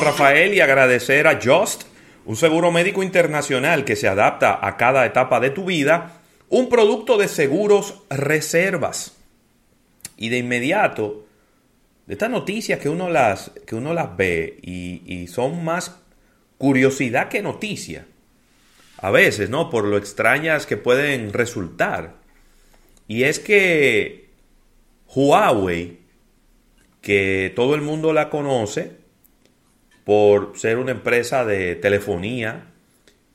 Rafael, y agradecer a Just, un seguro médico internacional que se adapta a cada etapa de tu vida, un producto de seguros reservas. Y de inmediato, de estas noticias que uno las, que uno las ve y, y son más curiosidad que noticia, a veces, ¿no? Por lo extrañas que pueden resultar. Y es que Huawei, que todo el mundo la conoce por ser una empresa de telefonía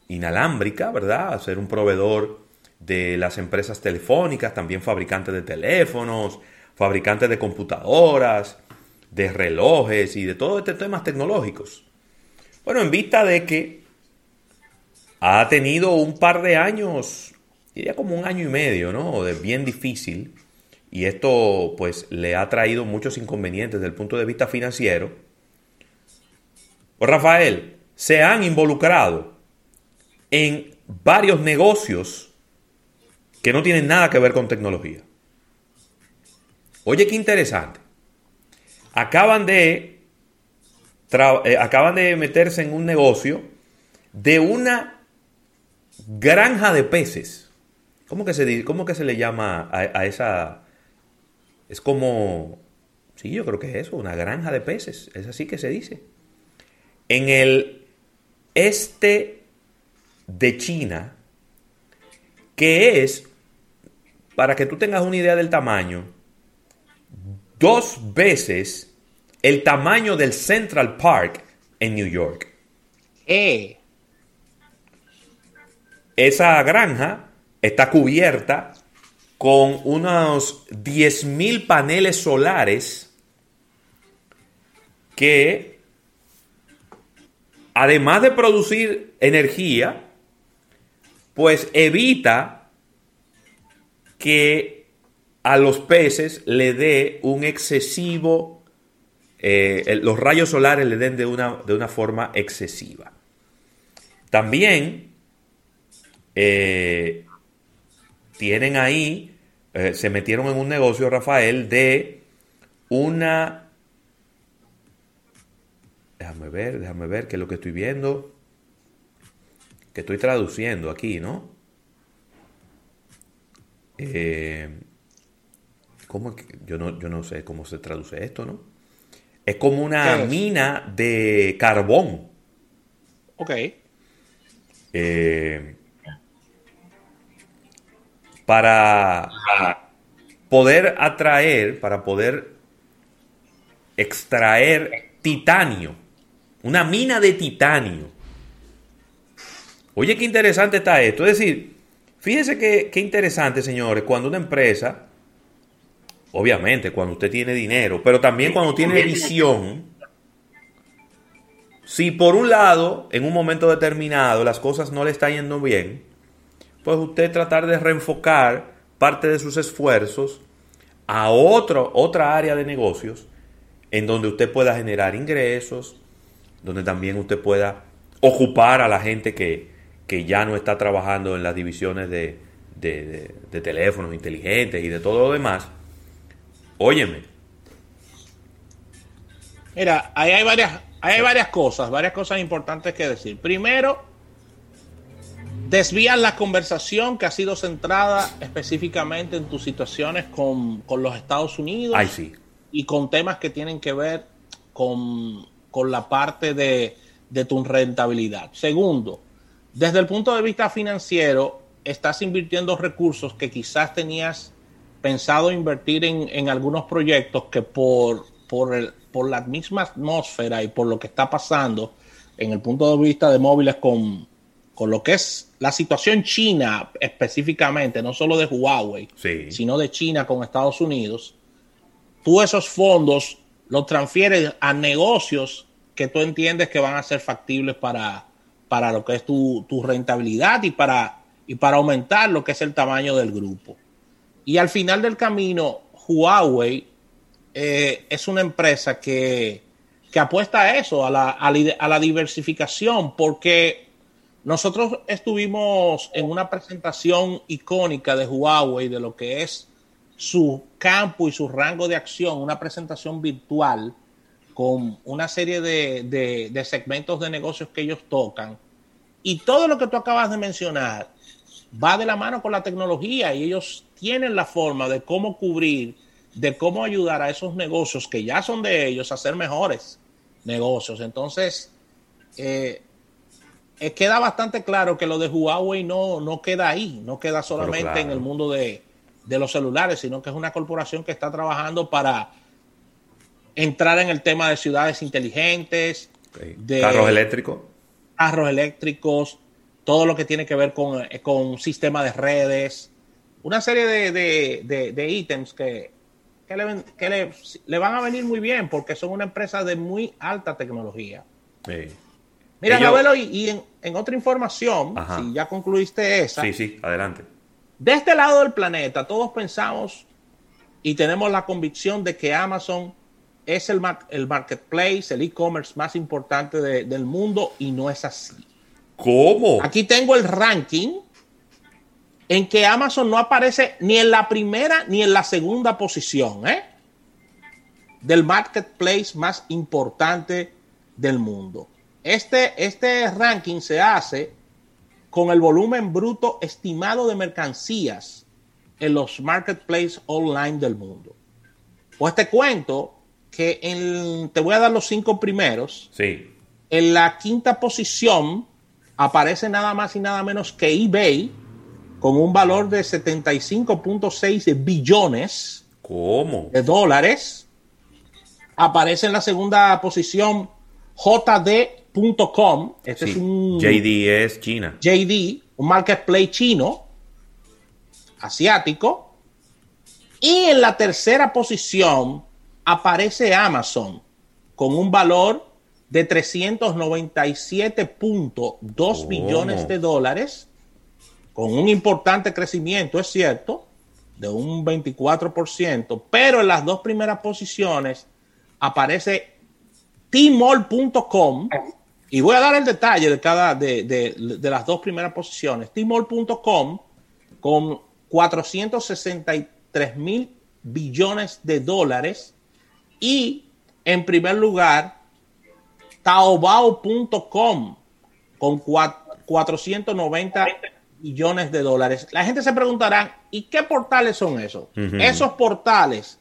inalámbrica, ¿verdad? Ser un proveedor de las empresas telefónicas, también fabricantes de teléfonos, fabricantes de computadoras, de relojes y de todos estos temas tecnológicos. Bueno, en vista de que ha tenido un par de años diría como un año y medio, ¿no? De bien difícil. Y esto pues le ha traído muchos inconvenientes desde el punto de vista financiero. Pues Rafael, se han involucrado en varios negocios que no tienen nada que ver con tecnología. Oye, qué interesante. Acaban de, eh, acaban de meterse en un negocio de una granja de peces. ¿Cómo que se, cómo que se le llama a, esa... Es como... Sí, yo creo que es eso, una granja de peces. Es así que se dice. En el este de China, que es, para que tú tengas una idea del tamaño, dos veces el tamaño del Central Park en New York. Eh. Esa granja está cubierta con unos 10.000 paneles solares que, además de producir energía, pues evita que a los peces le dé un excesivo, eh, los rayos solares le den de una, de una forma excesiva. También eh, tienen ahí, eh, se metieron en un negocio, Rafael, de una... Déjame ver, déjame ver qué es lo que estoy viendo. Que estoy traduciendo aquí, ¿no? Eh, ¿cómo yo, no, yo no sé cómo se traduce esto, ¿no? Es como una mina de carbón. Ok. Eh, para poder atraer, para poder extraer titanio, una mina de titanio. Oye, qué interesante está esto. Es decir, fíjense qué, qué interesante, señores, cuando una empresa, obviamente, cuando usted tiene dinero, pero también cuando tiene visión, si por un lado, en un momento determinado, las cosas no le están yendo bien, pues usted tratar de reenfocar parte de sus esfuerzos a otro, otra área de negocios en donde usted pueda generar ingresos, donde también usted pueda ocupar a la gente que, ya no está trabajando en las divisiones de, de, teléfonos inteligentes y de todo lo demás. Óyeme. Mira, ahí hay varias, hay varias cosas, varias cosas importantes que decir. Primero, desvían la conversación que ha sido centrada específicamente en tus situaciones con, los Estados Unidos y con temas que tienen que ver con, la parte de, tu rentabilidad. Segundo, desde el punto de vista financiero, estás invirtiendo recursos que quizás tenías pensado invertir en, algunos proyectos que por, por, por la misma atmósfera y por lo que está pasando en el punto de vista de móviles con, con lo que es la situación china específicamente, no solo de Huawei, sino de China con Estados Unidos, tú esos fondos los transfieres a negocios que tú entiendes que van a ser factibles para, para lo que es tu, rentabilidad y para, y para aumentar lo que es el tamaño del grupo. Y al final del camino, Huawei eh, es una empresa que, que apuesta a eso, a la, a la diversificación, porque nosotros estuvimos en una presentación icónica de Huawei de lo que es su campo y su rango de acción, una presentación virtual con una serie de, de, segmentos de negocios que ellos tocan. Y todo lo que tú acabas de mencionar va de la mano con la tecnología y ellos tienen la forma de cómo cubrir, de cómo ayudar a esos negocios que ya son de ellos a ser mejores negocios. Entonces, eh, eh, queda bastante claro que lo de Huawei no, no queda ahí, no queda solamente en el mundo de, los celulares, sino que es una corporación que está trabajando para entrar en el tema de ciudades inteligentes, de carros eléctricos. Carros eléctricos, todo lo que tiene que ver con, eh, con sistema de redes, una serie de, ítems que, le, le, van a venir muy bien porque son una empresa de muy alta tecnología. Mira, Ellos... y, en, otra información, si ya concluiste esa. Sí, sí, adelante. De este lado del planeta, todos pensamos y tenemos la convicción de que Amazon es el, el marketplace, el e-commerce más importante del mundo y no es así. ¿Cómo? Aquí tengo el ranking en que Amazon no aparece ni en la primera ni en la segunda posición ¿eh? del marketplace más importante del mundo. Este, este ranking se hace con el volumen bruto estimado de mercancías en los marketplaces online del mundo. Pues te cuento que en, te voy a dar los cinco primeros. Sí. En la quinta posición aparece nada más y nada menos que eBay con un valor de 75.6 billones ¿Cómo? de dólares. Aparece en la segunda posición JD .com, este es un JD es China. JD, un marketplace chino, asiático. Y en la tercera posición aparece Amazon con un valor de 397.2 billones de dólares, con un importante crecimiento, es cierto, de un 24%, pero en las dos primeras posiciones aparece tmall.com y voy a dar el detalle de cada de, las dos primeras posiciones. Tmall.com con 463 mil billones de dólares y en primer lugar Taobao.com con 490 billones de dólares. La gente se preguntará, ¿y qué portales son esos? Esos portales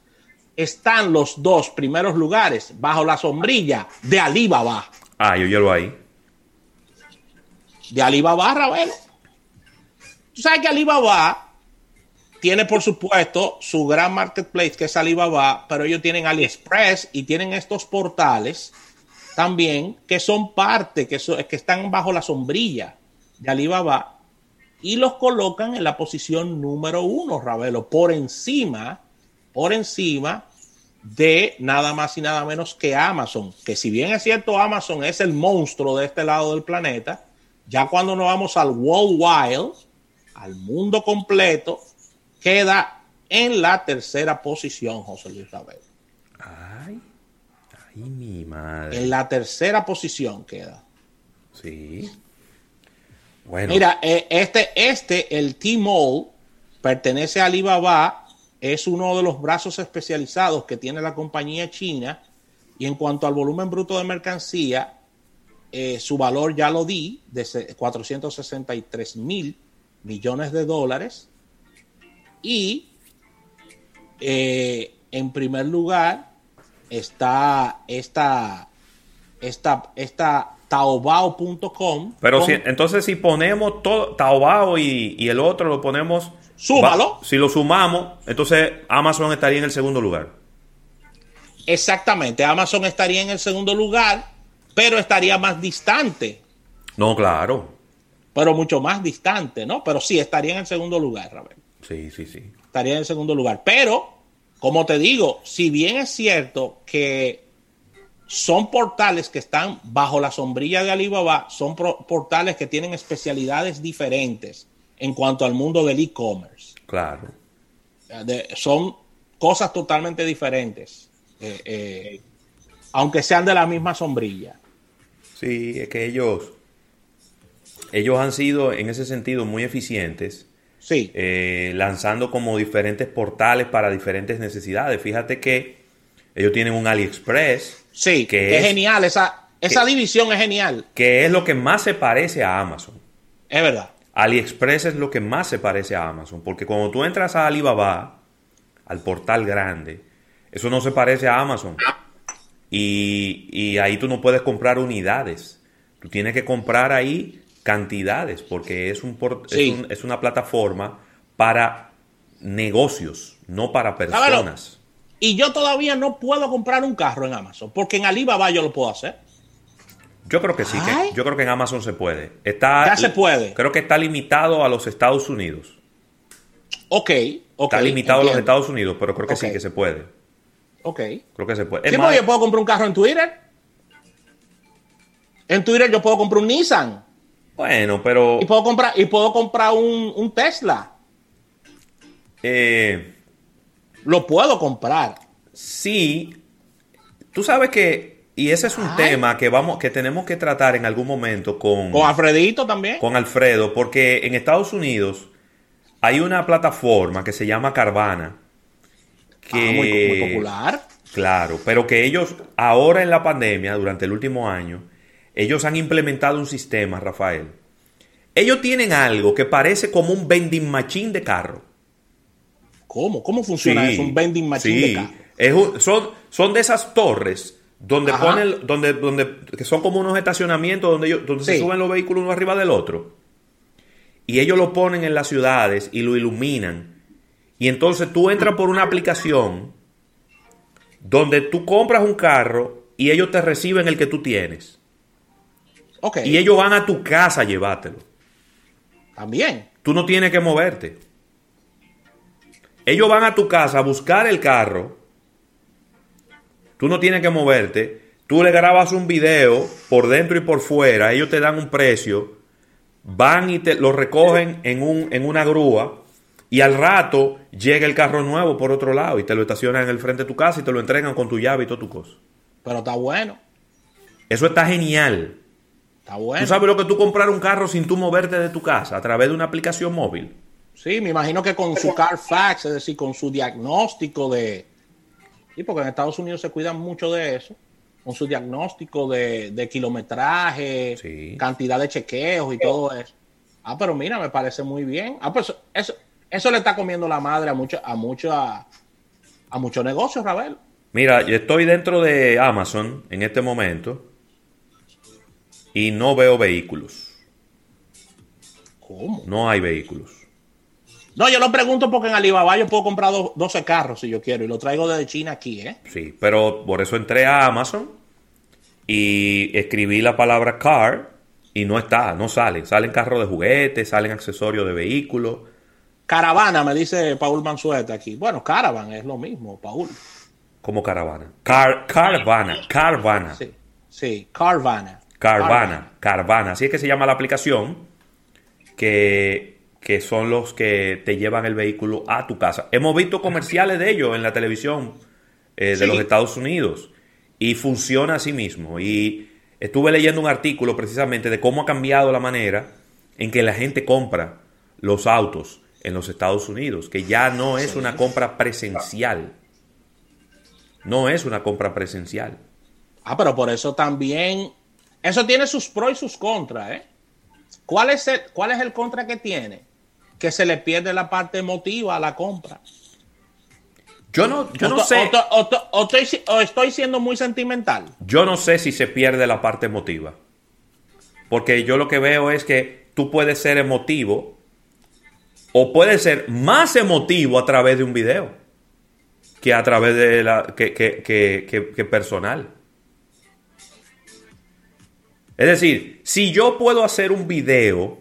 están los dos primeros lugares bajo la sombrilla de Alibaba. Ah, yo llevo ahí. De Alibaba, Ravelo. Tú sabes que Alibaba tiene, por supuesto, su gran marketplace, que es Alibaba, pero ellos tienen AliExpress y tienen estos portales también que son parte, que, que están bajo la sombrilla de Alibaba y los colocan en la posición número uno, Ravelo, por encima, por encima de nada más y nada menos que Amazon, que si bien es cierto Amazon es el monstruo de este lado del planeta, ya cuando nos vamos al World Wild, al mundo completo, queda en la tercera posición, José Luis Rabel. Ay, ay, mi madre. En la tercera posición queda. Sí. Bueno. Mira, eh, este, este, el T-Mall, pertenece a Alibaba es uno de los brazos especializados que tiene la compañía china y en cuanto al volumen bruto de mercancía, eh, su valor ya lo di, de 463 mil millones de dólares. Y eh, en primer lugar está esta, esta, esta taobao.com. Pero si, entonces si ponemos todo, Taobao y, y el otro lo ponemos Súmalo. si lo sumamos, entonces Amazon estaría en el segundo lugar. Exactamente, Amazon estaría en el segundo lugar, pero estaría más distante. No, claro. Pero mucho más distante, ¿no? Pero sí, estaría en el segundo lugar, Ravel. Sí, sí, sí. Estaría en segundo lugar. Pero, como te digo, si bien es cierto que son portales que están bajo la sombrilla de Alibaba, son portales que tienen especialidades diferentes en cuanto al mundo del e-commerce. Claro. son cosas totalmente diferentes, eh, eh, aunque sean de la misma sombrilla. Sí, es que ellos, ellos han sido en ese sentido muy eficientes. Sí. Eh, lanzando como diferentes portales para diferentes necesidades. Fíjate que ellos tienen un AliExpress. Sí, que, es, genial, esa, esa división es genial. Que es lo que más se parece a Amazon. Es verdad. AliExpress es lo que más se parece a Amazon, porque cuando tú entras a Alibaba, al portal grande, eso no se parece a Amazon. Y, ahí tú no puedes comprar unidades. Tú tienes que comprar ahí cantidades, porque es, un, es, una plataforma para negocios, no para personas. Y yo todavía no puedo comprar un carro en Amazon, porque en Alibaba yo lo puedo hacer. Yo creo que sí, que, yo creo que en Amazon se puede. Está, ya se puede. Creo que está limitado a los Estados Unidos. Ok, ok. Está limitado a los Estados Unidos, pero creo que sí, que se puede. Ok. Creo que se puede. ¿Sí, yo puedo comprar un carro en Twitter? En Twitter yo puedo comprar un Nissan. Bueno, pero... Y puedo comprar, y puedo comprar un, un Tesla. Eh... Lo puedo comprar. Sí. Tú sabes que y ese es un tema que vamos, que tenemos que tratar en algún momento con. Con Alfredito también. Con Alfredo, porque en Estados Unidos hay una plataforma que se llama Carvana. Que, ah, muy, popular. Claro, pero que ellos, ahora en la pandemia, durante el último año, ellos han implementado un sistema, Rafael. Ellos tienen algo que parece como un vending machine de carro. ¿Cómo? ¿Cómo funciona eso? Un vending machine de carro. son, son de esas torres donde ponen, donde, donde, que son como unos estacionamientos donde, ellos, donde se suben los vehículos uno arriba del otro. Y ellos lo ponen en las ciudades y lo iluminan. Y entonces tú entras por una aplicación donde tú compras un carro y ellos te reciben el que tú tienes. Okay. Y ellos van a tu casa a llevártelo. También. Tú no tienes que moverte. Ellos van a tu casa a buscar el carro Tú no tienes que moverte. Tú le grabas un video por dentro y por fuera. Ellos te dan un precio. Van y te lo recogen en, un, en una grúa. Y al rato llega el carro nuevo por otro lado y te lo estacionan en el frente de tu casa y te lo entregan con tu llave y todo tu cosa. Pero está bueno. Eso está genial. Está bueno. ¿Tú sabes lo que tú comprar un carro sin tú moverte de tu casa a través de una aplicación móvil? Sí, me imagino que con su Carfax, es decir, con su diagnóstico de, Sí, porque en Estados Unidos se cuidan mucho de eso, con su diagnóstico de, kilometraje, cantidad de chequeos y todo eso. Ah, pero mira, me parece muy bien. Ah, pues eso, eso le está comiendo la madre a mucho, a mucho, a, muchos negocios, Ravel. Mira, yo estoy dentro de Amazon en este momento y no veo vehículos. ¿Cómo? No hay vehículos. No, yo lo pregunto porque en Alibaba yo puedo comprar 12 carros si yo quiero y lo traigo desde China aquí, ¿eh? Sí, pero por eso entré a Amazon y escribí la palabra car y no está, no salen. Salen carros de juguetes, salen accesorios de vehículos. Caravana, me dice Paul Mansueta aquí. Bueno, caravan es lo mismo, Paul. ¿Cómo caravana? Car, caravana, caravana. Sí, sí, caravana. Carvana, Carvana. Así es que se llama la aplicación que que son los que te llevan el vehículo a tu casa. Hemos visto comerciales de ellos en la televisión eh, de los Estados Unidos y funciona así mismo. Y estuve leyendo un artículo precisamente de cómo ha cambiado la manera en que la gente compra los autos en los Estados Unidos, que ya no es una compra presencial. No es una compra presencial. Ah, pero por eso también, eso tiene sus pros y sus contras, ¿eh? ¿Cuál es el, cuál es el contra que tiene? que se le pierde la parte emotiva a la compra. Yo no, yo no sé. O, estoy, siendo muy sentimental. Yo no sé si se pierde la parte emotiva. Porque yo lo que veo es que tú puedes ser emotivo o puedes ser más emotivo a través de un video que a través de la que, que personal. Es decir, si yo puedo hacer un video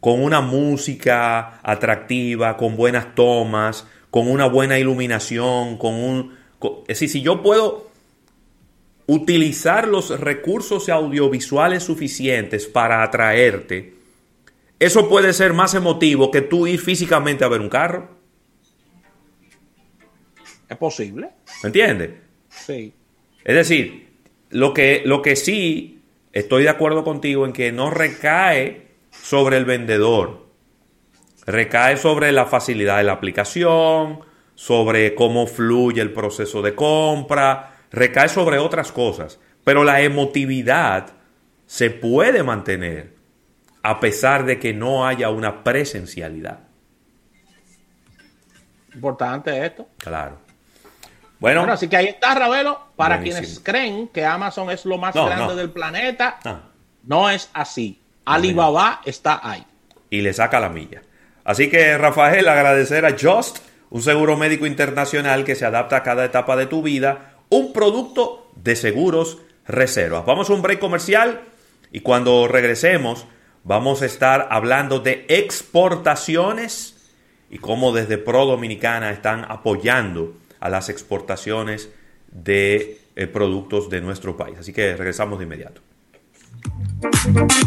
con una música atractiva, con buenas tomas, con una buena iluminación, con un... es decir, si yo puedo utilizar los recursos audiovisuales suficientes para atraerte, eso puede ser más emotivo que tú ir físicamente a ver un carro. ¿Es posible? ¿Me entiendes? Sí. Es decir, lo que, lo que sí estoy de acuerdo contigo en que no recae sobre el vendedor. Recae sobre la facilidad de la aplicación, sobre cómo fluye el proceso de compra, recae sobre otras cosas, pero la emotividad se puede mantener a pesar de que no haya una presencialidad. Importante esto. Claro. Bueno, así que ahí está, Ravelo. Para quienes creen que Amazon es lo más grande del planeta, ah. no es así. Alibaba está ahí. Y le saca la milla. Así que, Rafael, agradecer a Just, un seguro médico internacional que se adapta a cada etapa de tu vida, un producto de seguros reservas. Vamos a un break comercial y cuando regresemos vamos a estar hablando de exportaciones y cómo desde Pro Dominicana están apoyando a las exportaciones de eh, productos de nuestro país. Así que regresamos de inmediato.